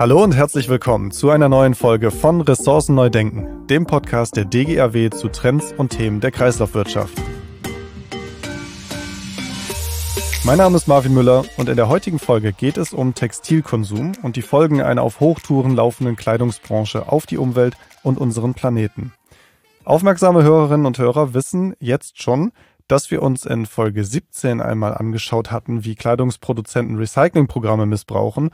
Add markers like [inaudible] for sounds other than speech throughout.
Hallo und herzlich willkommen zu einer neuen Folge von Ressourcen neu denken, dem Podcast der DGAW zu Trends und Themen der Kreislaufwirtschaft. Mein Name ist Marvin Müller und in der heutigen Folge geht es um Textilkonsum und die Folgen einer auf Hochtouren laufenden Kleidungsbranche auf die Umwelt und unseren Planeten. Aufmerksame Hörerinnen und Hörer wissen jetzt schon, dass wir uns in Folge 17 einmal angeschaut hatten, wie Kleidungsproduzenten Recyclingprogramme missbrauchen.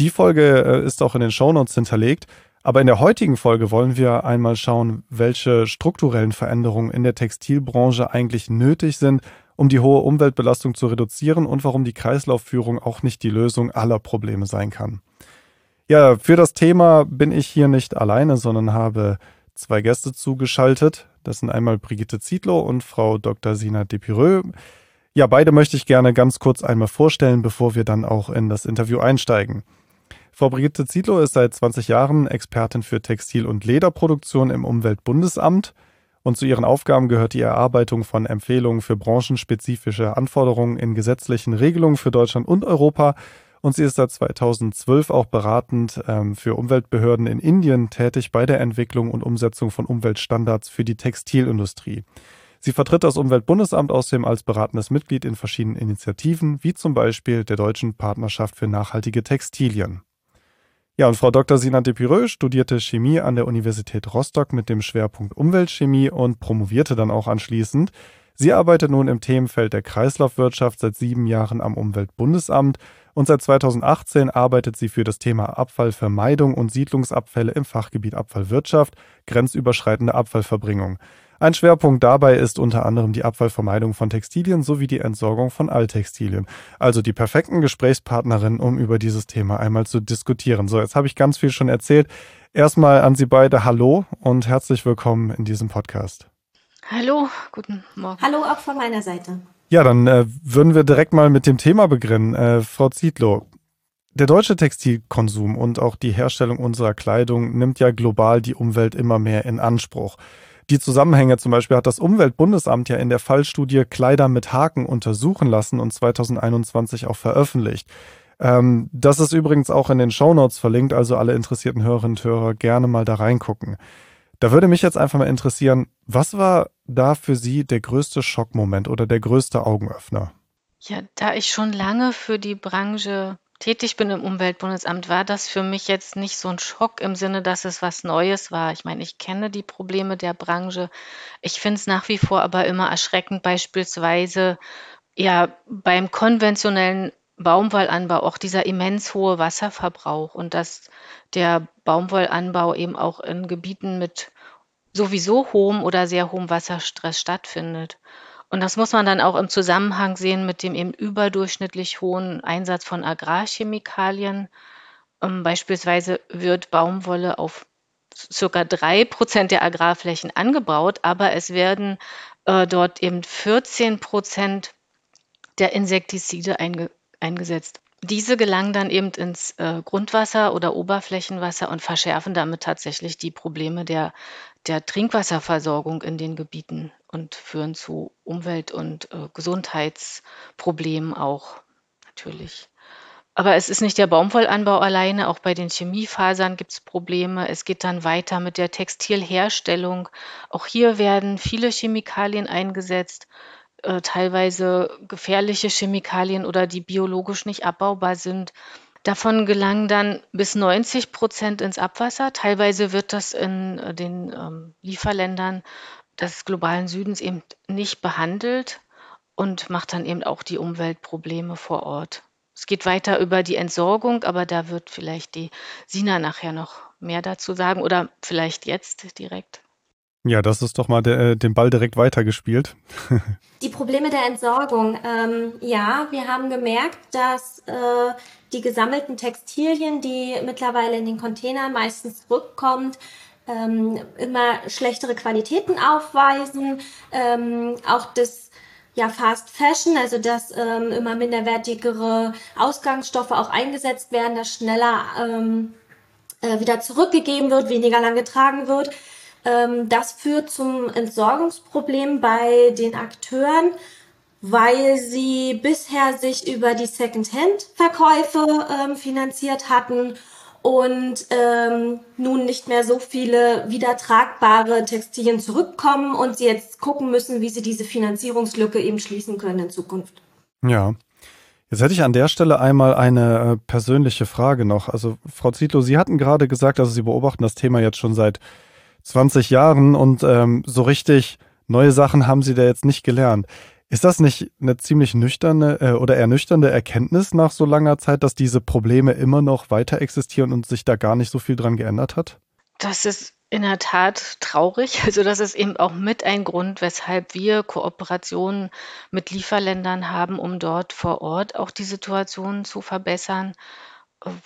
Die Folge äh, ist auch in den Shownotes hinterlegt. Aber in der heutigen Folge wollen wir einmal schauen, welche strukturellen Veränderungen in der Textilbranche eigentlich nötig sind, um die hohe Umweltbelastung zu reduzieren und warum die Kreislaufführung auch nicht die Lösung aller Probleme sein kann. Ja, für das Thema bin ich hier nicht alleine, sondern habe zwei Gäste zugeschaltet. Das sind einmal Brigitte Zietlow und Frau Dr. Sina Depireux. Ja, beide möchte ich gerne ganz kurz einmal vorstellen, bevor wir dann auch in das Interview einsteigen. Frau Brigitte Zietlow ist seit 20 Jahren Expertin für Textil- und Lederproduktion im Umweltbundesamt und zu ihren Aufgaben gehört die Erarbeitung von Empfehlungen für branchenspezifische Anforderungen in gesetzlichen Regelungen für Deutschland und Europa und sie ist seit 2012 auch beratend ähm, für Umweltbehörden in Indien tätig bei der Entwicklung und Umsetzung von Umweltstandards für die Textilindustrie. Sie vertritt das Umweltbundesamt außerdem als beratendes Mitglied in verschiedenen Initiativen, wie zum Beispiel der Deutschen Partnerschaft für nachhaltige Textilien. Ja, und Frau Dr. Sina Depireux studierte Chemie an der Universität Rostock mit dem Schwerpunkt Umweltchemie und promovierte dann auch anschließend. Sie arbeitet nun im Themenfeld der Kreislaufwirtschaft seit sieben Jahren am Umweltbundesamt und seit 2018 arbeitet sie für das Thema Abfallvermeidung und Siedlungsabfälle im Fachgebiet Abfallwirtschaft, grenzüberschreitende Abfallverbringung. Ein Schwerpunkt dabei ist unter anderem die Abfallvermeidung von Textilien sowie die Entsorgung von Alttextilien. Also die perfekten Gesprächspartnerinnen, um über dieses Thema einmal zu diskutieren. So, jetzt habe ich ganz viel schon erzählt. Erstmal an Sie beide Hallo und herzlich willkommen in diesem Podcast. Hallo, guten Morgen. Hallo auch von meiner Seite. Ja, dann äh, würden wir direkt mal mit dem Thema beginnen. Äh, Frau Zietlow, der deutsche Textilkonsum und auch die Herstellung unserer Kleidung nimmt ja global die Umwelt immer mehr in Anspruch. Die Zusammenhänge zum Beispiel hat das Umweltbundesamt ja in der Fallstudie Kleider mit Haken untersuchen lassen und 2021 auch veröffentlicht. Ähm, das ist übrigens auch in den Shownotes verlinkt, also alle interessierten Hörerinnen und Hörer gerne mal da reingucken. Da würde mich jetzt einfach mal interessieren, was war da für Sie der größte Schockmoment oder der größte Augenöffner? Ja, da ich schon lange für die Branche tätig bin im Umweltbundesamt, war das für mich jetzt nicht so ein Schock im Sinne, dass es was Neues war. Ich meine, ich kenne die Probleme der Branche. Ich finde es nach wie vor aber immer erschreckend, beispielsweise ja beim konventionellen Baumwollanbau auch dieser immens hohe Wasserverbrauch und dass der Baumwollanbau eben auch in Gebieten mit sowieso hohem oder sehr hohem Wasserstress stattfindet. Und das muss man dann auch im Zusammenhang sehen mit dem eben überdurchschnittlich hohen Einsatz von Agrarchemikalien. Ähm, beispielsweise wird Baumwolle auf circa drei Prozent der Agrarflächen angebaut, aber es werden äh, dort eben 14 Prozent der Insektizide einge eingesetzt. Diese gelangen dann eben ins äh, Grundwasser oder Oberflächenwasser und verschärfen damit tatsächlich die Probleme der, der Trinkwasserversorgung in den Gebieten und führen zu Umwelt- und äh, Gesundheitsproblemen auch natürlich. Aber es ist nicht der Baumwollanbau alleine, auch bei den Chemiefasern gibt es Probleme. Es geht dann weiter mit der Textilherstellung. Auch hier werden viele Chemikalien eingesetzt, äh, teilweise gefährliche Chemikalien oder die biologisch nicht abbaubar sind. Davon gelangen dann bis 90 Prozent ins Abwasser. Teilweise wird das in äh, den ähm, Lieferländern des globalen Südens eben nicht behandelt und macht dann eben auch die Umweltprobleme vor Ort. Es geht weiter über die Entsorgung, aber da wird vielleicht die Sina nachher noch mehr dazu sagen oder vielleicht jetzt direkt. Ja, das ist doch mal der, äh, den Ball direkt weitergespielt. [laughs] die Probleme der Entsorgung. Ähm, ja, wir haben gemerkt, dass äh, die gesammelten Textilien, die mittlerweile in den Containern meistens zurückkommen, ähm, immer schlechtere Qualitäten aufweisen. Ähm, auch das ja, Fast Fashion, also dass ähm, immer minderwertigere Ausgangsstoffe auch eingesetzt werden, dass schneller ähm, äh, wieder zurückgegeben wird, weniger lang getragen wird. Ähm, das führt zum Entsorgungsproblem bei den Akteuren, weil sie bisher sich über die Secondhand-Verkäufe ähm, finanziert hatten und ähm, nun nicht mehr so viele wieder tragbare Textilien zurückkommen und sie jetzt gucken müssen, wie sie diese Finanzierungslücke eben schließen können in Zukunft. Ja. Jetzt hätte ich an der Stelle einmal eine äh, persönliche Frage noch. Also Frau Zietlow, Sie hatten gerade gesagt, also Sie beobachten das Thema jetzt schon seit 20 Jahren und ähm, so richtig neue Sachen haben Sie da jetzt nicht gelernt. Ist das nicht eine ziemlich nüchterne äh, oder ernüchternde Erkenntnis nach so langer Zeit, dass diese Probleme immer noch weiter existieren und sich da gar nicht so viel dran geändert hat? Das ist in der Tat traurig. [laughs] Also das ist eben auch mit ein Grund, weshalb wir Kooperationen mit Lieferländern haben, um dort vor Ort auch die Situation zu verbessern.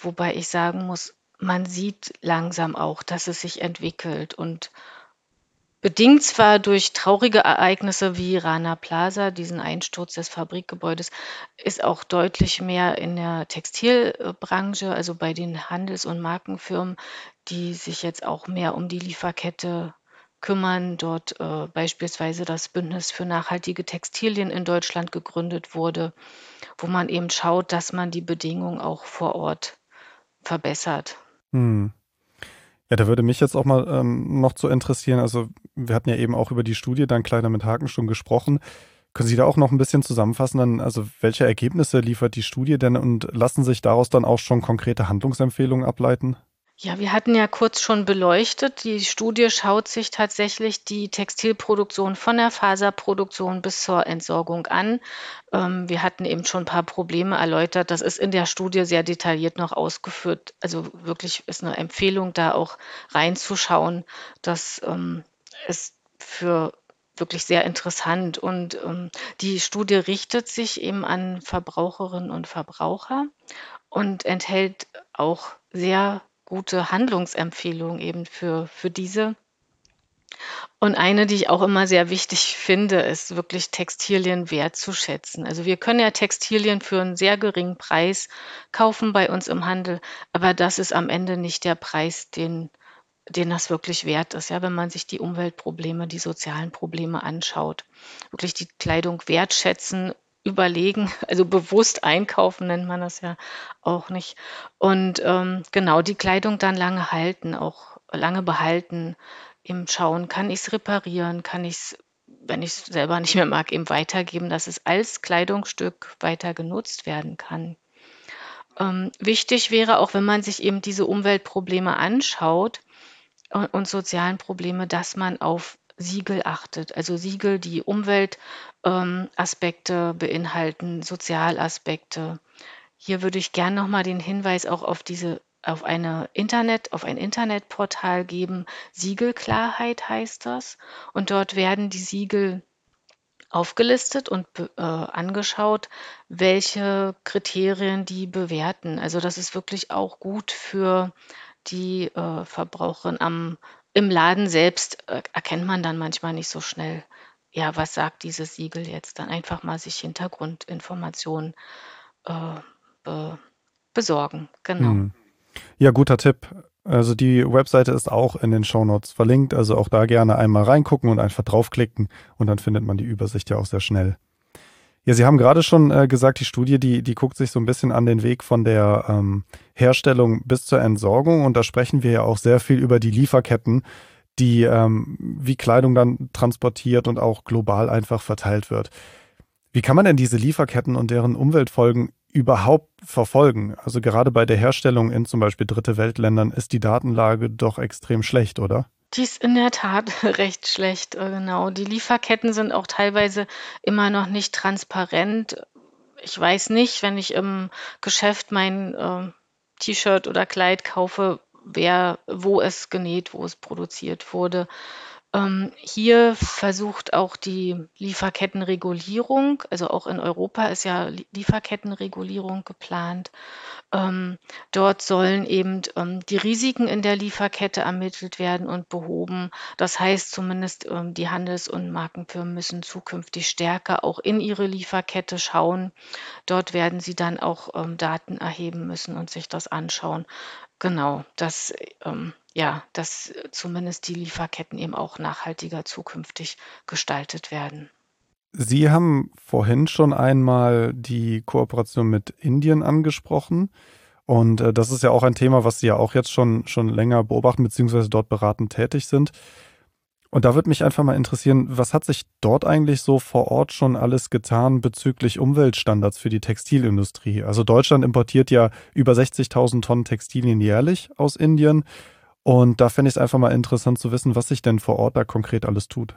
Wobei ich sagen muss, man sieht langsam auch, dass es sich entwickelt und Bedingt zwar durch traurige Ereignisse wie Rana Plaza, diesen Einsturz des Fabrikgebäudes, ist auch deutlich mehr in der Textilbranche, also bei den Handels und Markenfirmen, die sich jetzt auch mehr um die Lieferkette kümmern, dort äh, beispielsweise das Bündnis für nachhaltige Textilien in Deutschland gegründet wurde, wo man eben schaut, dass man die Bedingungen auch vor Ort verbessert. Hm. Ja, da würde mich jetzt auch mal ähm, noch zu interessieren. Also, wir hatten ja eben auch über die Studie dann Kleider mit Haken schon gesprochen. Können Sie da auch noch ein bisschen zusammenfassen, dann, also welche Ergebnisse liefert die Studie denn und lassen sich daraus dann auch schon konkrete Handlungsempfehlungen ableiten? Ja, wir hatten ja kurz schon beleuchtet. Die Studie schaut sich tatsächlich die Textilproduktion von der Faserproduktion bis zur Entsorgung an. Ähm, wir hatten eben schon ein paar Probleme erläutert. Das ist in der Studie sehr detailliert noch ausgeführt. Also wirklich ist eine Empfehlung, da auch reinzuschauen. Das ähm, ist für wirklich sehr interessant. Und ähm, die Studie richtet sich eben an Verbraucherinnen und Verbraucher und enthält auch sehr gute Handlungsempfehlung eben für, für diese. Und eine, die ich auch immer sehr wichtig finde, ist wirklich Textilien wertzuschätzen. Also wir können ja Textilien für einen sehr geringen Preis kaufen bei uns im Handel, aber das ist am Ende nicht der Preis, den, den das wirklich wert ist, ja, wenn man sich die Umweltprobleme, die sozialen Probleme anschaut. Wirklich die Kleidung wertschätzen überlegen, also bewusst einkaufen nennt man das ja auch nicht. Und ähm, genau, die Kleidung dann lange halten, auch lange behalten, eben schauen, kann ich es reparieren, kann ich es, wenn ich es selber nicht mehr mag, eben weitergeben, dass es als Kleidungsstück weiter genutzt werden kann. Ähm, wichtig wäre auch, wenn man sich eben diese Umweltprobleme anschaut und, und sozialen Probleme, dass man auf Siegel achtet. Also Siegel, die Umweltaspekte ähm, beinhalten, Sozialaspekte. Hier würde ich gerne nochmal den Hinweis auch auf diese auf eine Internet, auf ein Internetportal geben. Siegelklarheit heißt das. Und dort werden die Siegel aufgelistet und äh, angeschaut, welche Kriterien die bewerten. Also das ist wirklich auch gut für die äh, Verbraucherin am im Laden selbst äh, erkennt man dann manchmal nicht so schnell, ja, was sagt dieses Siegel jetzt? Dann einfach mal sich Hintergrundinformationen äh, be besorgen. Genau. Hm. Ja, guter Tipp. Also die Webseite ist auch in den Shownotes verlinkt, also auch da gerne einmal reingucken und einfach draufklicken und dann findet man die Übersicht ja auch sehr schnell. Ja, Sie haben gerade schon äh, gesagt, die Studie, die, die guckt sich so ein bisschen an den Weg von der ähm, Herstellung bis zur Entsorgung. Und da sprechen wir ja auch sehr viel über die Lieferketten, die ähm, wie Kleidung dann transportiert und auch global einfach verteilt wird. Wie kann man denn diese Lieferketten und deren Umweltfolgen überhaupt verfolgen? Also gerade bei der Herstellung in zum Beispiel Dritte Weltländern ist die Datenlage doch extrem schlecht, oder? Die ist in der Tat [laughs] recht schlecht, äh, genau. Die Lieferketten sind auch teilweise immer noch nicht transparent. Ich weiß nicht, wenn ich im Geschäft mein äh, T-Shirt oder Kleid kaufe, wer, wo es genäht, wo es produziert wurde. Ähm, hier versucht auch die Lieferkettenregulierung, also auch in Europa ist ja Lieferkettenregulierung geplant. Ähm, dort sollen eben ähm, die Risiken in der Lieferkette ermittelt werden und behoben. Das heißt zumindest, ähm, die Handels- und Markenfirmen müssen zukünftig stärker auch in ihre Lieferkette schauen. Dort werden sie dann auch ähm, Daten erheben müssen und sich das anschauen. Genau, das ähm, ja, dass äh, zumindest die Lieferketten eben auch nachhaltiger zukünftig gestaltet werden. Sie haben vorhin schon einmal die Kooperation mit Indien angesprochen. Und äh, das ist ja auch ein Thema, was Sie ja auch jetzt schon, schon länger beobachten, beziehungsweise dort beratend tätig sind. Und da würde mich einfach mal interessieren, was hat sich dort eigentlich so vor Ort schon alles getan bezüglich Umweltstandards für die Textilindustrie? Also Deutschland importiert ja über 60.000 Tonnen Textilien jährlich aus Indien. Und da fände ich es einfach mal interessant zu wissen, was sich denn vor Ort da konkret alles tut.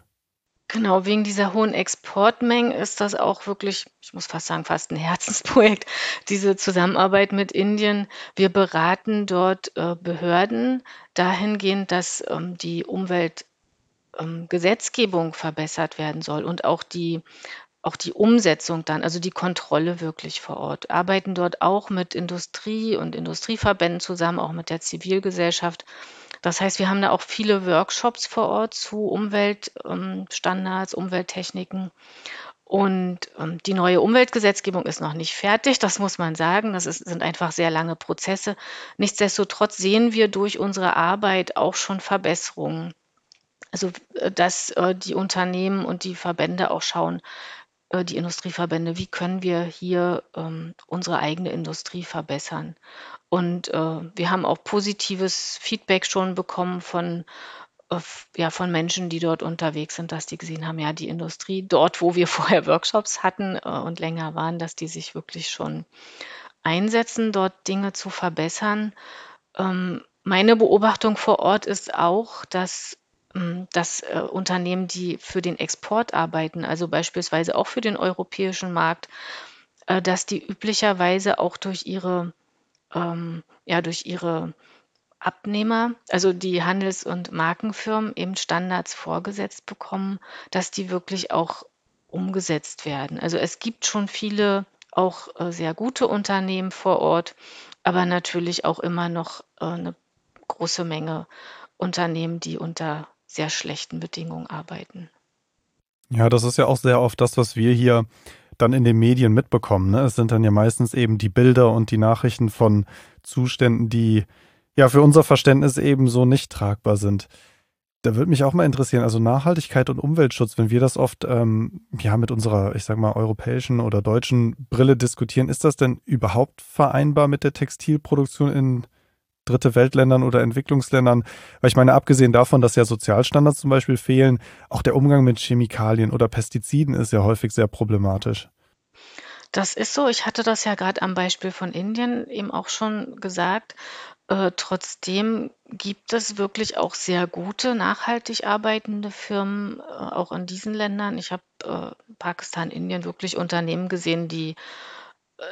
Genau, wegen dieser hohen Exportmengen ist das auch wirklich, ich muss fast sagen, fast ein [laughs] Herzensprojekt, diese Zusammenarbeit mit Indien. Wir beraten dort äh, Behörden dahingehend, dass ähm, die Umweltgesetzgebung ähm, verbessert werden soll und auch die auch die Umsetzung dann, also die Kontrolle wirklich vor Ort. Arbeiten dort auch mit Industrie und Industrieverbänden zusammen, auch mit der Zivilgesellschaft. Das heißt, wir haben da auch viele Workshops vor Ort zu Umweltstandards, ähm, Umwelttechniken. Und ähm, die neue Umweltgesetzgebung ist noch nicht fertig, das muss man sagen. Das ist, sind einfach sehr lange Prozesse. Nichtsdestotrotz sehen wir durch unsere Arbeit auch schon Verbesserungen. Also, äh, dass äh, die Unternehmen und die Verbände auch schauen, äh, die Industrieverbände, wie können wir hier ähm, unsere eigene Industrie verbessern. Und äh, wir haben auch positives Feedback schon bekommen von, äh, ja, von Menschen, die dort unterwegs sind, dass die gesehen haben, ja, die Industrie dort, wo wir [laughs] vorher Workshops hatten äh, und länger waren, dass die sich wirklich schon einsetzen, dort Dinge zu verbessern. Ähm, meine Beobachtung vor Ort ist auch, dass dass äh, Unternehmen, die für den Export arbeiten, also beispielsweise auch für den europäischen Markt, äh, dass die üblicherweise auch durch ihre, ähm, ja, durch ihre Abnehmer, also die Handels- und Markenfirmen eben Standards vorgesetzt bekommen, dass die wirklich auch umgesetzt werden. Also es gibt schon viele auch äh, sehr gute Unternehmen vor Ort, aber natürlich auch immer noch äh, eine große Menge Unternehmen, die unter sehr schlechten Bedingungen arbeiten. Ja, das ist ja auch sehr oft das, was wir hier dann in den Medien mitbekommen. Ne? Es sind dann ja meistens eben die Bilder und die Nachrichten von Zuständen, die ja für unser Verständnis eben so nicht tragbar sind. Da würde mich auch mal interessieren, also Nachhaltigkeit und Umweltschutz, wenn wir das oft ähm, ja mit unserer, ich sag mal, europäischen oder deutschen Brille diskutieren, ist das denn überhaupt vereinbar mit der Textilproduktion in dritte Weltländern oder Entwicklungsländern. Weil ich meine, abgesehen davon, dass ja Sozialstandards zum Beispiel fehlen, auch der Umgang mit Chemikalien oder Pestiziden ist ja häufig sehr problematisch. Das ist so. Ich hatte das ja gerade am Beispiel von Indien eben auch schon gesagt. Äh, trotzdem gibt es wirklich auch sehr gute, nachhaltig arbeitende Firmen, äh, auch in diesen Ländern. Ich habe äh, Pakistan, Indien wirklich Unternehmen gesehen, die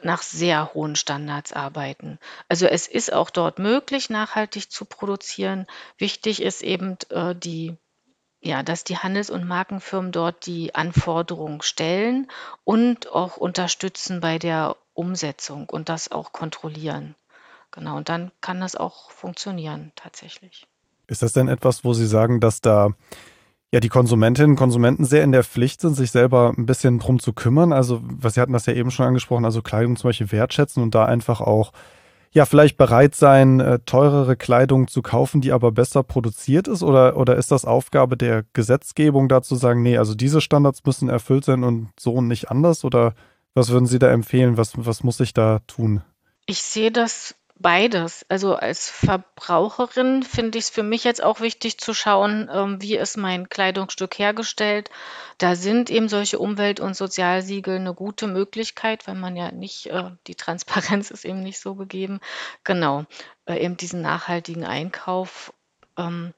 nach sehr hohen Standards arbeiten. Also es ist auch dort möglich, nachhaltig zu produzieren. Wichtig ist eben äh, die ja, dass die Handels- und Markenfirmen dort die Anforderungen stellen und auch unterstützen bei der Umsetzung und das auch kontrollieren. Genau, und dann kann das auch funktionieren tatsächlich. Ist das denn etwas, wo Sie sagen, dass da ja, die Konsumentinnen und Konsumenten sehr in der Pflicht sind, sich selber ein bisschen drum zu kümmern. Also, was Sie hatten das ja eben schon angesprochen, also Kleidung zum Beispiel wertschätzen und da einfach auch, ja, vielleicht bereit sein, äh, teurere Kleidung zu kaufen, die aber besser produziert ist? Oder, oder ist das Aufgabe der Gesetzgebung, da zu sagen, nee, also diese Standards müssen erfüllt sein und so und nicht anders? Oder was würden Sie da empfehlen? Was, was muss ich da tun? Ich sehe das Beides. Also als Verbraucherin finde ich es für mich jetzt auch wichtig zu schauen, ähm, wie ist mein Kleidungsstück hergestellt. Da sind eben solche Umwelt- und Sozialsiegel eine gute Möglichkeit, weil man ja nicht, äh, die Transparenz [laughs] ist eben nicht so gegeben. Genau, äh, eben diesen nachhaltigen Einkauf. Ähm,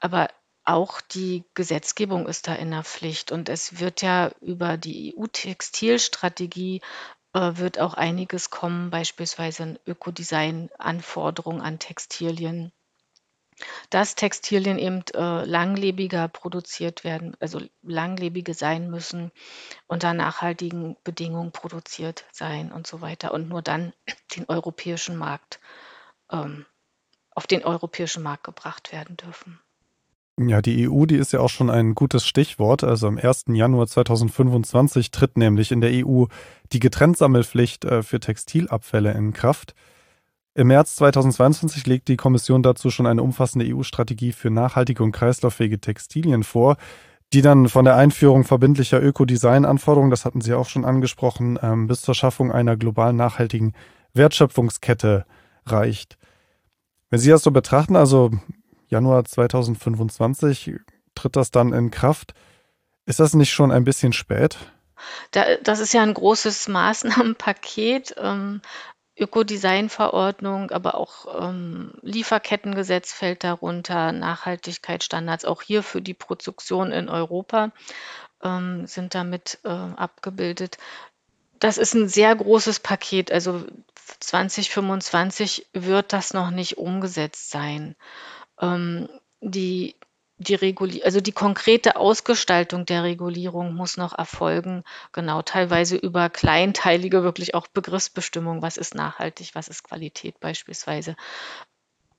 aber auch die Gesetzgebung ist da in der Pflicht und es wird ja über die EU-Textilstrategie äh, wird auch einiges kommen, beispielsweise in Ökodesign-Anforderungen an Textilien. Dass Textilien eben äh, langlebiger produziert werden, also langlebige sein müssen, unter nachhaltigen Bedingungen produziert sein und so weiter und nur dann den europäischen Markt ähm, auf den europäischen Markt gebracht werden dürfen. Ja, die EU, die ist ja auch schon ein gutes Stichwort. Also am 1. Januar 2025 tritt nämlich in der EU die Getrenntsammelpflicht äh, für Textilabfälle in Kraft. Im März 2022 legt die Kommission dazu schon eine umfassende EU-Strategie für nachhaltige und kreislauffähige Textilien vor, die dann von der Einführung verbindlicher Ökodesign-Anforderungen, das hatten Sie auch schon angesprochen, ähm, bis zur Schaffung einer global nachhaltigen Wertschöpfungskette reicht. Wenn Sie das so betrachten, also Januar 2025 tritt das dann in Kraft, ist das nicht schon ein bisschen spät? Da, das ist ja ein großes [laughs] Maßnahmenpaket. Ähm, Ökodesign-Verordnung, aber auch ähm, Lieferkettengesetz fällt darunter, Nachhaltigkeitsstandards auch hier für die Produktion in Europa ähm, sind damit äh, abgebildet. Das ist ein sehr großes Paket. Also 2025 wird das noch nicht umgesetzt sein. Ähm, die die also die konkrete Ausgestaltung der Regulierung muss noch erfolgen, genau, teilweise über kleinteilige wirklich auch Begriffsbestimmung, was ist nachhaltig, was ist Qualität beispielsweise.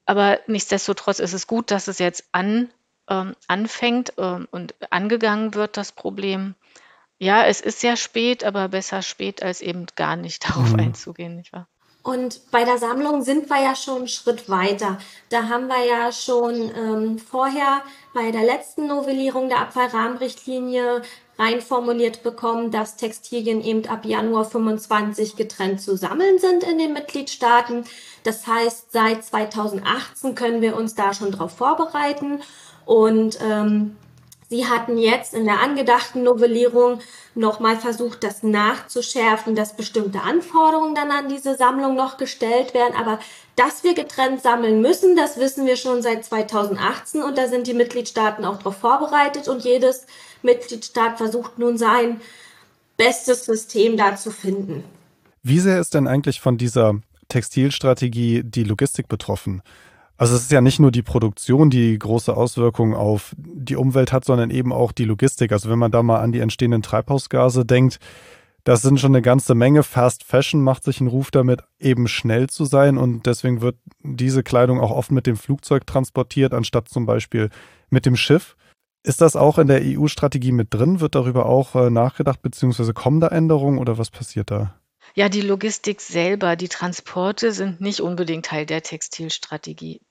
Aber nichtsdestotrotz ist es gut, dass es jetzt an, ähm, anfängt ähm, und angegangen wird, das Problem. Ja, es ist sehr spät, aber besser spät als eben gar nicht [laughs] darauf mhm. einzugehen, nicht wahr? Und bei der Sammlung sind wir ja schon einen Schritt weiter. Da haben wir ja schon ähm, vorher bei der letzten Novellierung der Abfallrahmenrichtlinie reinformuliert bekommen, dass Textilien eben ab Januar 25 getrennt zu sammeln sind in den Mitgliedstaaten. Das heißt, seit 2018 können wir uns da schon darauf vorbereiten. Und ähm, Sie hatten jetzt in der angedachten Novellierung nochmal versucht, das nachzuschärfen, dass bestimmte Anforderungen dann an diese Sammlung noch gestellt werden. Aber dass wir getrennt sammeln müssen, das wissen wir schon seit 2018 und da sind die Mitgliedstaaten auch darauf vorbereitet und jedes Mitgliedstaat versucht nun sein bestes System da zu finden. Wie sehr ist denn eigentlich von dieser Textilstrategie die Logistik betroffen? Also es ist ja nicht nur die Produktion, die große Auswirkungen auf die Umwelt hat, sondern eben auch die Logistik. Also wenn man da mal an die entstehenden Treibhausgase denkt, das sind schon eine ganze Menge. Fast Fashion macht sich einen Ruf damit, eben schnell zu sein und deswegen wird diese Kleidung auch oft mit dem Flugzeug transportiert, anstatt zum Beispiel mit dem Schiff. Ist das auch in der EU-Strategie mit drin? Wird darüber auch äh, nachgedacht, beziehungsweise kommen da Änderungen oder was passiert da? Ja, die Logistik selber, die Transporte sind nicht unbedingt Teil der Textilstrategie.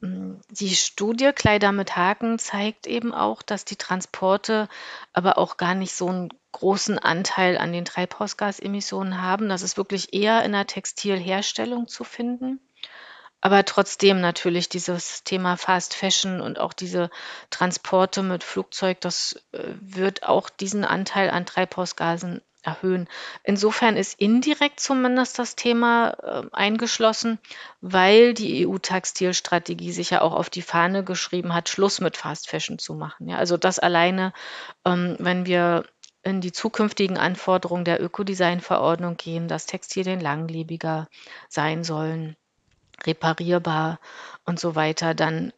Hm, die Studie Kleider mit Haken zeigt eben auch, dass die Transporte aber auch gar nicht so einen großen Anteil an den Treibhausgasemissionen haben. Das ist wirklich eher in der Textilherstellung zu finden. Aber trotzdem natürlich dieses Thema Fast Fashion und auch diese Transporte mit Flugzeug, das äh, wird auch diesen Anteil an Treibhausgasen erhöhen. Insofern ist indirekt zumindest das Thema äh, eingeschlossen, weil die EU-Textilstrategie sich ja auch auf die Fahne geschrieben hat, Schluss mit Fast Fashion zu machen. Ja, also das alleine, ähm, wenn wir in die zukünftigen Anforderungen der Ökodesign-Verordnung gehen, dass Textilien langlebiger sein sollen, reparierbar und so weiter, dann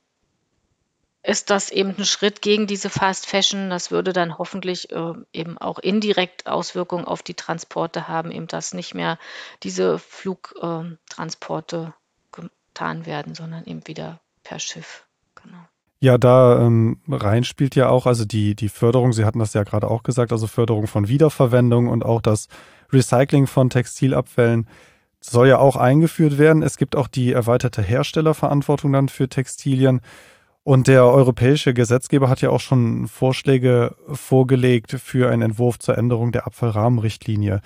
ist das eben ein Schritt gegen diese Fast Fashion. Das würde dann hoffentlich äh, eben auch indirekt Auswirkungen auf die Transporte haben, eben dass nicht mehr diese Flugtransporte äh, getan werden, sondern eben wieder per Schiff. Genau. Ja, da ähm, rein spielt ja auch, also die, die Förderung, Sie hatten das ja gerade auch gesagt, also Förderung von Wiederverwendung und auch das Recycling von Textilabfällen soll ja auch eingeführt werden. Es gibt auch die erweiterte Herstellerverantwortung dann für Textilien. Und der europäische Gesetzgeber hat ja auch schon Vorschläge vorgelegt für einen Entwurf zur Änderung der Abfallrahmenrichtlinie.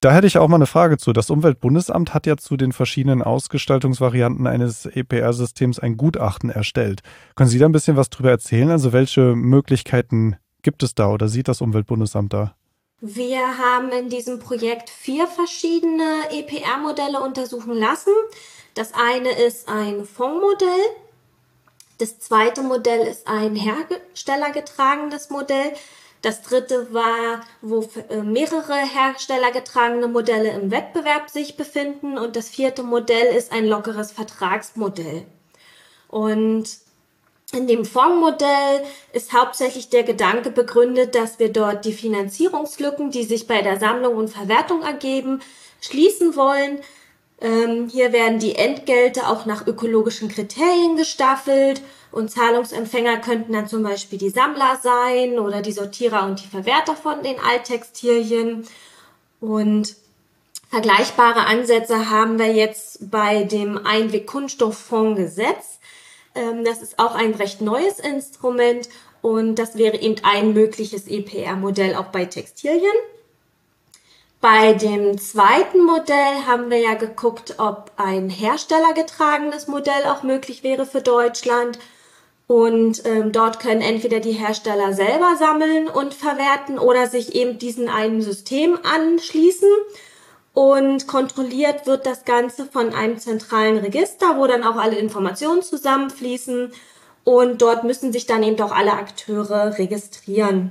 Da hätte ich auch mal eine Frage zu. Das Umweltbundesamt hat ja zu den verschiedenen Ausgestaltungsvarianten eines EPR-Systems ein Gutachten erstellt. Können Sie da ein bisschen was drüber erzählen? Also welche Möglichkeiten gibt es da oder sieht das Umweltbundesamt da? Wir haben in diesem Projekt vier verschiedene EPR-Modelle untersuchen lassen. Das eine ist ein Fondsmodell, das zweite Modell ist ein herstellergetragenes Modell. Das dritte war, wo äh, mehrere herstellergetragene Modelle im Wettbewerb sich befinden. Und das vierte Modell ist ein lockeres Vertragsmodell. Und in dem Fondsmodell ist hauptsächlich der Gedanke begründet, dass wir dort die Finanzierungslücken, die sich bei der Sammlung und Verwertung ergeben, schließen wollen. Ähm, hier werden die Entgelte auch nach ökologischen Kriterien gestaffelt und Zahlungsempfänger könnten dann zum Beispiel die Sammler sein oder die Sortierer und die Verwerter von den Alttextilien. Und vergleichbare Ansätze haben wir jetzt bei dem Einweg-Kunststofffonds-Gesetz. Ähm, das ist auch ein recht neues Instrument und das wäre eben ein mögliches EPR-Modell auch bei Textilien. Bei dem zweiten Modell haben wir ja geguckt, ob ein herstellergetragenes Modell auch möglich wäre für Deutschland. Und ähm, dort können entweder die Hersteller selber sammeln und verwerten oder sich eben diesen einen System anschließen. Und kontrolliert wird das Ganze von einem zentralen Register, wo dann auch alle Informationen zusammenfließen. Und dort müssen sich dann eben auch alle Akteure registrieren.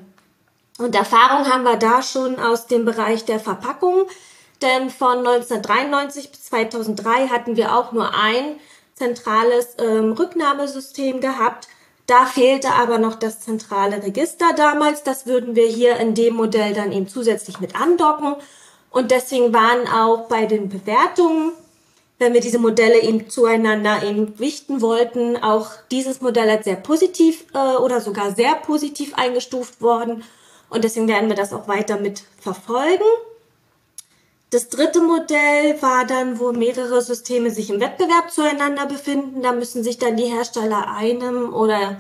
Und Erfahrung haben wir da schon aus dem Bereich der Verpackung. Denn von 1993 bis 2003 hatten wir auch nur ein zentrales ähm, Rücknahmesystem gehabt. Da fehlte aber noch das zentrale Register damals. Das würden wir hier in dem Modell dann eben zusätzlich mit andocken. Und deswegen waren auch bei den Bewertungen, wenn wir diese Modelle eben zueinander eben wichten wollten, auch dieses Modell als sehr positiv äh, oder sogar sehr positiv eingestuft worden. Und deswegen werden wir das auch weiter mit verfolgen. Das dritte Modell war dann, wo mehrere Systeme sich im Wettbewerb zueinander befinden. Da müssen sich dann die Hersteller einem oder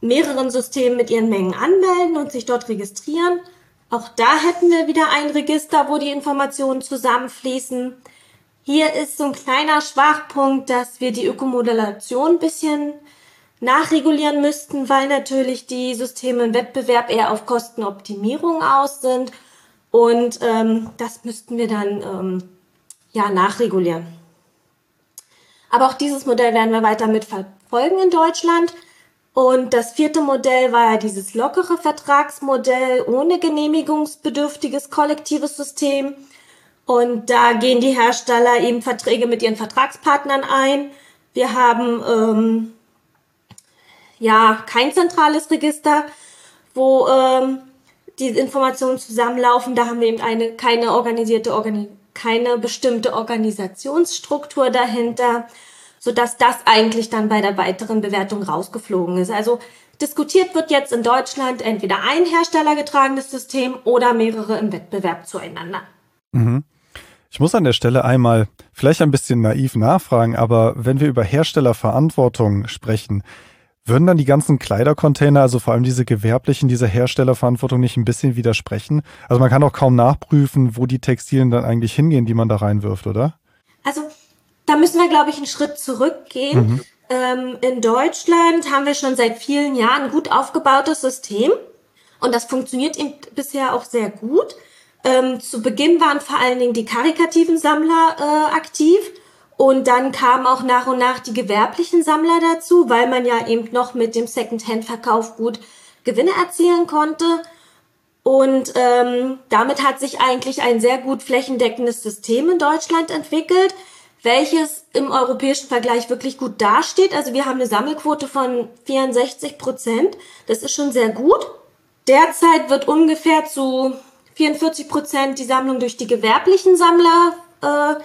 mehreren Systemen mit ihren Mengen anmelden und sich dort registrieren. Auch da hätten wir wieder ein Register, wo die Informationen zusammenfließen. Hier ist so ein kleiner Schwachpunkt, dass wir die Ökomodulation ein bisschen nachregulieren müssten, weil natürlich die Systeme im Wettbewerb eher auf Kostenoptimierung aus sind. Und ähm, das müssten wir dann ähm, ja nachregulieren. Aber auch dieses Modell werden wir weiter mit verfolgen in Deutschland. Und das vierte Modell war ja dieses lockere Vertragsmodell ohne genehmigungsbedürftiges kollektives System. Und da gehen die Hersteller eben Verträge mit ihren Vertragspartnern ein. Wir haben ähm, ja kein zentrales Register, wo ähm, die Informationen zusammenlaufen. Da haben wir eben eine keine organisierte Organi keine bestimmte Organisationsstruktur dahinter, so dass das eigentlich dann bei der weiteren Bewertung rausgeflogen ist. Also diskutiert wird jetzt in Deutschland entweder ein herstellergetragenes System oder mehrere im Wettbewerb zueinander. Mhm. Ich muss an der Stelle einmal vielleicht ein bisschen naiv nachfragen, aber wenn wir über Herstellerverantwortung sprechen, würden dann die ganzen Kleidercontainer, also vor allem diese gewerblichen, diese Herstellerverantwortung nicht ein bisschen widersprechen? Also man kann auch kaum nachprüfen, wo die Textilien dann eigentlich hingehen, die man da reinwirft, oder? Also da müssen wir, glaube ich, einen Schritt zurückgehen. Mhm. Ähm, in Deutschland haben wir schon seit vielen Jahren ein gut aufgebautes System und das funktioniert eben bisher auch sehr gut. Ähm, zu Beginn waren vor allen Dingen die karikativen Sammler äh, aktiv und dann kamen auch nach und nach die gewerblichen Sammler dazu, weil man ja eben noch mit dem Secondhand-Verkauf gut Gewinne erzielen konnte. Und ähm, damit hat sich eigentlich ein sehr gut flächendeckendes System in Deutschland entwickelt, welches im europäischen Vergleich wirklich gut dasteht. Also wir haben eine Sammelquote von 64 Prozent. Das ist schon sehr gut. Derzeit wird ungefähr zu 44 Prozent die Sammlung durch die gewerblichen Sammler äh,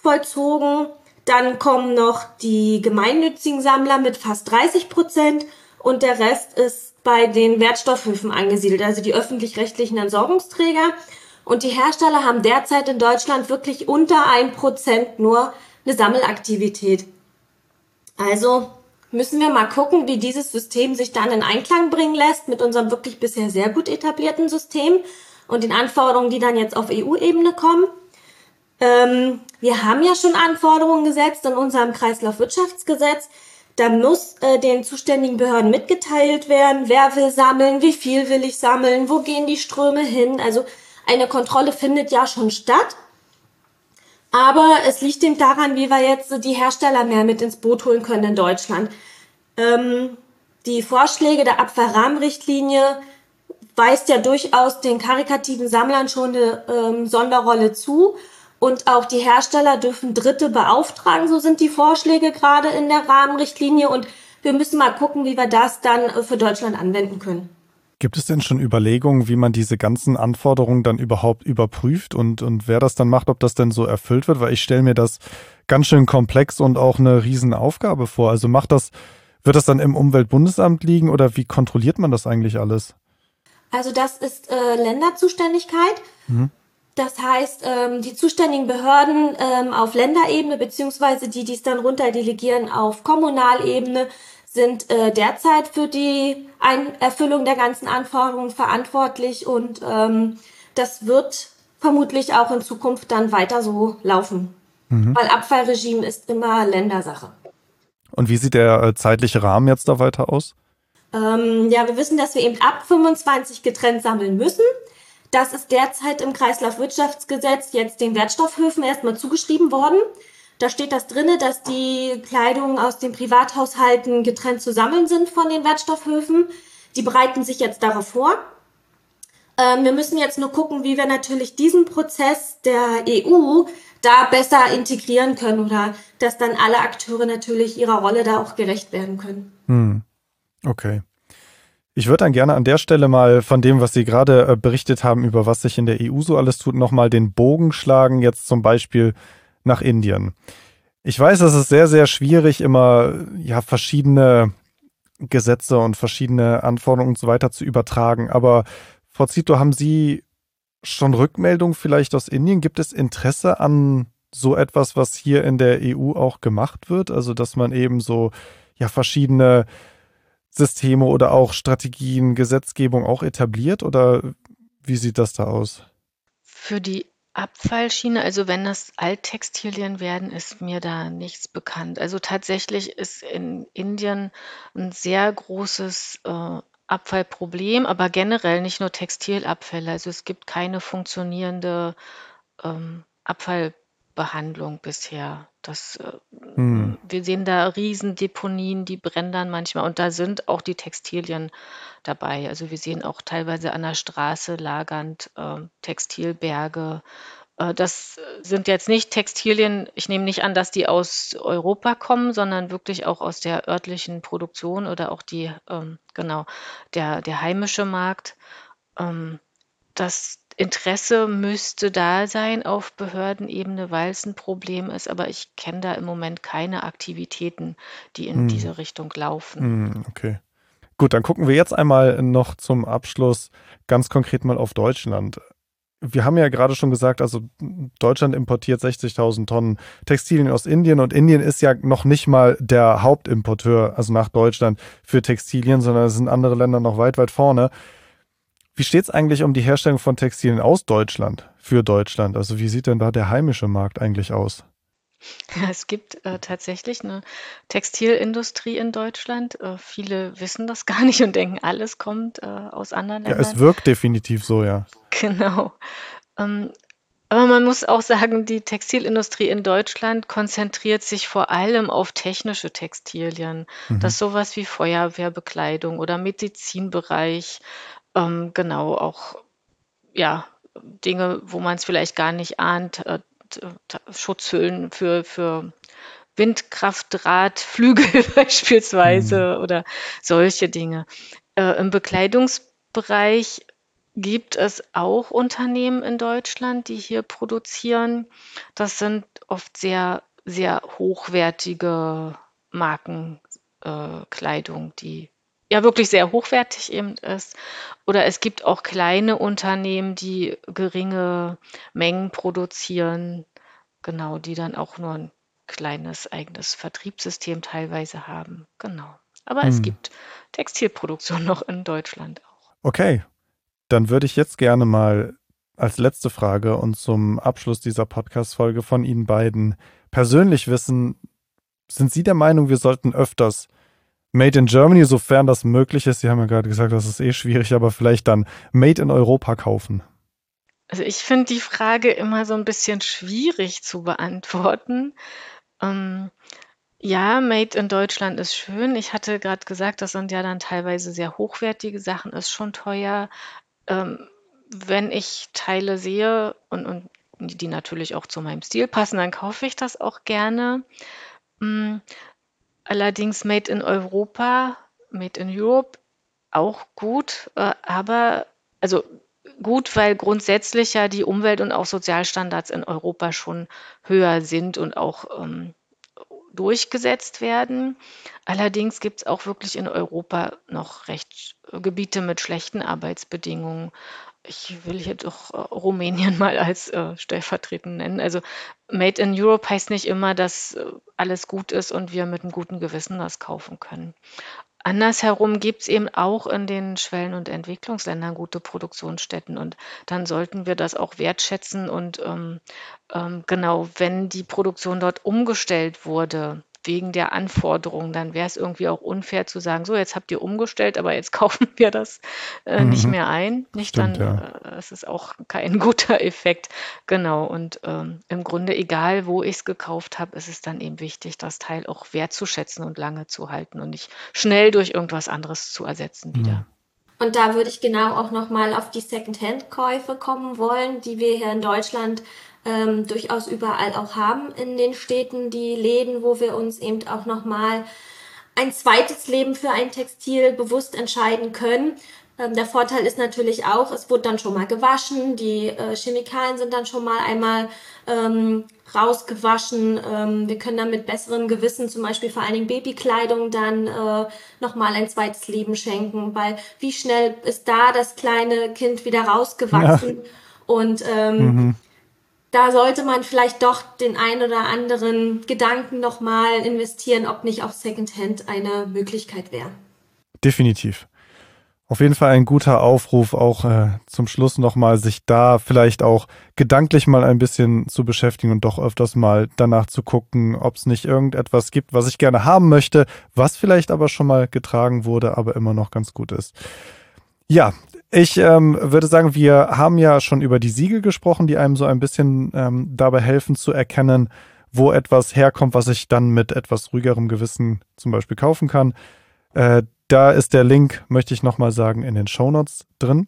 vollzogen. Dann kommen noch die gemeinnützigen Sammler mit fast 30 Prozent und der Rest ist bei den Wertstoffhöfen angesiedelt, also die öffentlich-rechtlichen Entsorgungsträger. Und die Hersteller haben derzeit in Deutschland wirklich unter ein Prozent nur eine Sammelaktivität. Also müssen wir mal gucken, wie dieses System sich dann in Einklang bringen lässt mit unserem wirklich bisher sehr gut etablierten System und den Anforderungen, die dann jetzt auf EU-Ebene kommen. Ähm, wir haben ja schon Anforderungen gesetzt in unserem Kreislaufwirtschaftsgesetz. Da muss äh, den zuständigen Behörden mitgeteilt werden, wer will sammeln, wie viel will ich sammeln, wo gehen die Ströme hin. Also eine Kontrolle findet ja schon statt. Aber es liegt eben daran, wie wir jetzt die Hersteller mehr mit ins Boot holen können in Deutschland. Ähm, die Vorschläge der Abfallrahmenrichtlinie weist ja durchaus den karikativen Sammlern schon eine ähm, Sonderrolle zu. Und auch die Hersteller dürfen Dritte beauftragen. So sind die Vorschläge gerade in der Rahmenrichtlinie. Und wir müssen mal gucken, wie wir das dann äh, für Deutschland anwenden können. Gibt es denn schon Überlegungen, wie man diese ganzen Anforderungen dann überhaupt überprüft und, und wer das dann macht, ob das denn so erfüllt wird? Weil ich stelle mir das ganz schön komplex und auch eine Riesenaufgabe vor. Also macht das, wird das dann im Umweltbundesamt liegen oder wie kontrolliert man das eigentlich alles? Also das ist äh, Länderzuständigkeit. Mhm. Das heißt, ähm, die zuständigen Behörden ähm, auf Länderebene beziehungsweise die, die es dann runter delegieren auf Kommunalebene, sind äh, derzeit für die Ein Erfüllung der ganzen Anforderungen verantwortlich und ähm, das wird vermutlich auch in Zukunft dann weiter so laufen. Mhm. Weil Abfallregime ist immer Ländersache. Und wie sieht der äh, zeitliche Rahmen jetzt da weiter aus? Ähm, ja, wir wissen, dass wir eben ab 25 getrennt sammeln müssen. Das ist derzeit im Kreislaufwirtschaftsgesetz jetzt den Wertstoffhöfen erstmal zugeschrieben worden. Da steht das drinne, dass die Kleidung aus den Privathaushalten getrennt zu sammeln sind von den Wertstoffhöfen. Die bereiten sich jetzt darauf vor. Ähm, wir müssen jetzt nur gucken, wie wir natürlich diesen Prozess der EU da besser integrieren können oder dass dann alle Akteure natürlich ihrer Rolle da auch gerecht werden können. Hm. Okay. Ich würde dann gerne an der Stelle mal von dem, was Sie gerade äh, berichtet haben, über was sich in der EU so alles tut, nochmal den Bogen schlagen, jetzt zum Beispiel nach Indien. Ich weiß, es ist sehr, sehr schwierig, immer ja verschiedene Gesetze und verschiedene Anforderungen und so weiter zu übertragen, aber Frau Zito, haben Sie schon Rückmeldungen vielleicht aus Indien? Gibt es Interesse an so etwas, was hier in der EU auch gemacht wird? Also, dass man eben so ja verschiedene Systeme oder auch Strategien, Gesetzgebung auch etabliert? Oder wie sieht das da aus? Für die Abfallschiene, also wenn das Alttextilien werden, ist mir da nichts bekannt. Also tatsächlich ist in Indien ein sehr großes äh, Abfallproblem, aber generell nicht nur Textilabfälle. Also es gibt keine funktionierende ähm, Abfallbehandlung bisher. Das, äh, hm. Wir sehen da Riesendeponien, die brennen dann manchmal und da sind auch die Textilien dabei. Also wir sehen auch teilweise an der Straße lagernd äh, Textilberge äh, das sind jetzt nicht Textilien, ich nehme nicht an, dass die aus Europa kommen, sondern wirklich auch aus der örtlichen Produktion oder auch die, ähm, genau, der, der heimische Markt. Ähm, das Interesse müsste da sein auf Behördenebene, weil es ein Problem ist, aber ich kenne da im Moment keine Aktivitäten, die in hm. diese Richtung laufen. Hm, okay. Gut, dann gucken wir jetzt einmal noch zum Abschluss ganz konkret mal auf Deutschland wir haben ja gerade schon gesagt, also Deutschland importiert 60.000 Tonnen Textilien aus Indien und Indien ist ja noch nicht mal der Hauptimporteur, also nach Deutschland für Textilien, sondern es sind andere Länder noch weit, weit vorne. Wie steht es eigentlich um die Herstellung von Textilien aus Deutschland für Deutschland? Also wie sieht denn da der heimische Markt eigentlich aus? Ja, es gibt äh, tatsächlich eine Textilindustrie in Deutschland. Äh, viele wissen das [laughs] gar nicht und denken, alles kommt äh, aus anderen Ja, es wirkt definitiv so, ja. [laughs] Genau. Ähm, aber man muss auch sagen, die Textilindustrie in Deutschland konzentriert sich vor allem auf technische Textilien. Mhm. Das ist sowas wie Feuerwehrbekleidung oder Medizinbereich. Ähm, genau, auch ja, Dinge, wo man es vielleicht gar nicht ahnt, äh, Schutzhüllen für, für Windkraftdrahtflügel [laughs] beispielsweise mhm. oder solche Dinge. Äh, Im Bekleidungsbereich gibt es auch Unternehmen in Deutschland, die hier produzieren. Das sind oft sehr, sehr hochwertige Markenkleidung, äh, die ja wirklich sehr hochwertig eben ist. Oder es gibt auch kleine Unternehmen, die geringe Mengen produzieren, genau, die dann auch nur ein kleines eigenes Vertriebssystem teilweise haben. Genau. Aber hm. es gibt Textilproduktion noch in Deutschland auch. Okay, dann würde ich jetzt gerne mal als letzte Frage und zum Abschluss dieser Podcast-Folge von Ihnen beiden persönlich wissen, sind Sie der Meinung, wir sollten öfters Made in Germany, sofern das möglich ist. Sie haben ja gerade gesagt, das ist eh schwierig, aber vielleicht dann Made in Europa kaufen. Also ich finde die Frage immer so ein bisschen schwierig zu beantworten. Ähm, ja, Made in Deutschland ist schön. Ich hatte gerade gesagt, das sind ja dann teilweise sehr hochwertige Sachen, ist schon teuer. Ähm, wenn ich Teile sehe und, und die natürlich auch zu meinem Stil passen, dann kaufe ich das auch gerne. Allerdings Made in Europa, Made in Europe auch gut, äh, aber also gut, weil grundsätzlich ja die Umwelt- und auch Sozialstandards in Europa schon höher sind und auch ähm, durchgesetzt werden. Allerdings gibt es auch wirklich in Europa noch recht äh, Gebiete mit schlechten Arbeitsbedingungen ich will hier doch äh, Rumänien [laughs] mal als äh, stellvertretend nennen. Also Made in Europe heißt nicht immer, dass äh, alles gut ist und wir mit einem guten Gewissen das kaufen können. andersherum gibt es eben auch in den Schwellen- und Entwicklungsländern gute Produktionsstätten und dann sollten wir das auch wertschätzen und ähm, ähm, genau, wenn die Produktion dort umgestellt wurde, wegen der Anforderungen, dann wäre es irgendwie auch unfair zu sagen, so jetzt habt ihr umgestellt, aber jetzt [laughs] kaufen wir das äh, mhm. nicht mehr ein. Nicht Stimmt, dann, ja. äh, das ist auch kein [laughs] guter Effekt. Genau. Und ähm, im Grunde, egal wo ich es gekauft habe, ist es dann eben wichtig, das Teil auch wertzuschätzen und lange zu halten und nicht schnell durch irgendwas anderes zu ersetzen wieder. Mhm. Und da würde ich genau auch nochmal auf die Secondhand-Käufe kommen wollen, die wir hier in Deutschland ähm, durchaus überall auch haben in den Städten, die Läden, wo wir uns eben auch nochmal ein zweites Leben für ein Textil bewusst entscheiden können. Ähm, der Vorteil ist natürlich auch, es wurde dann schon mal gewaschen, die äh, Chemikalien sind dann schon mal einmal ähm, rausgewaschen. Ähm, wir können dann mit besserem Gewissen zum Beispiel vor allen Dingen Babykleidung dann äh, nochmal ein zweites Leben schenken, weil wie schnell ist da das kleine Kind wieder rausgewachsen? Ja. Und ähm, mhm da sollte man vielleicht doch den ein oder anderen Gedanken nochmal investieren, ob nicht auch Secondhand eine Möglichkeit wäre. Definitiv. Auf jeden Fall ein guter Aufruf, auch äh, zum Schluss nochmal, sich da vielleicht auch gedanklich mal ein bisschen zu beschäftigen und doch öfters mal danach zu gucken, ob es nicht irgendetwas gibt, was ich gerne haben möchte, was vielleicht aber schon mal getragen wurde, aber immer noch ganz gut ist. Ja, ich ähm, würde sagen, wir haben ja schon über die Siegel gesprochen, die einem so ein bisschen ähm, dabei helfen zu erkennen, wo etwas herkommt, was ich dann mit etwas ruhigerem Gewissen zum Beispiel kaufen kann. Äh, da ist der Link, möchte ich nochmal sagen, in den Shownotes drin.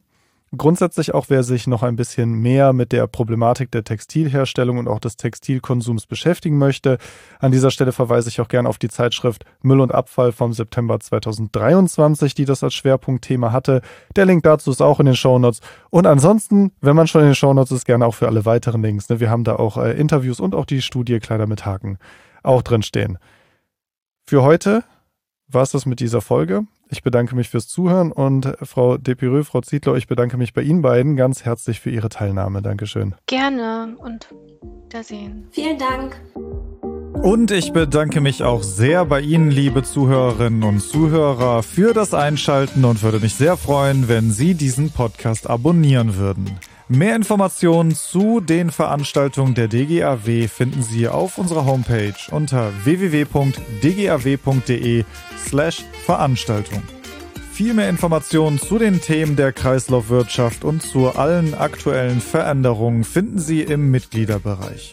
Grundsätzlich auch, wer sich noch ein bisschen mehr mit der Problematik der Textilherstellung und auch des Textilkonsums beschäftigen möchte, an dieser Stelle verweise ich auch gerne auf die Zeitschrift Müll und Abfall vom September 2023, die das als Schwerpunktthema hatte. Der Link dazu ist auch in den Shownotes. Und ansonsten, wenn man schon in den Shownotes ist, gerne auch für alle weiteren Links. Ne? Wir haben da auch äh, Interviews und auch die Studie Kleider mit Haken auch drin stehen. Für heute war es das mit dieser Folge. Ich bedanke mich fürs Zuhören und Frau Depireux, Frau Zietlow, ich bedanke mich bei Ihnen beiden ganz herzlich für Ihre Teilnahme. Dankeschön. Gerne und Wiedersehen. Vielen Dank. Und ich bedanke mich auch sehr bei Ihnen, liebe Zuhörerinnen und Zuhörer, für das Einschalten und würde mich sehr freuen, wenn Sie diesen Podcast abonnieren würden. Mehr Informationen zu den Veranstaltungen der DGAW finden Sie auf unserer Homepage unter www.dgaw.de slash Veranstaltung. Viel mehr Informationen zu den Themen der Kreislaufwirtschaft und zu allen aktuellen Veränderungen finden Sie im Mitgliederbereich.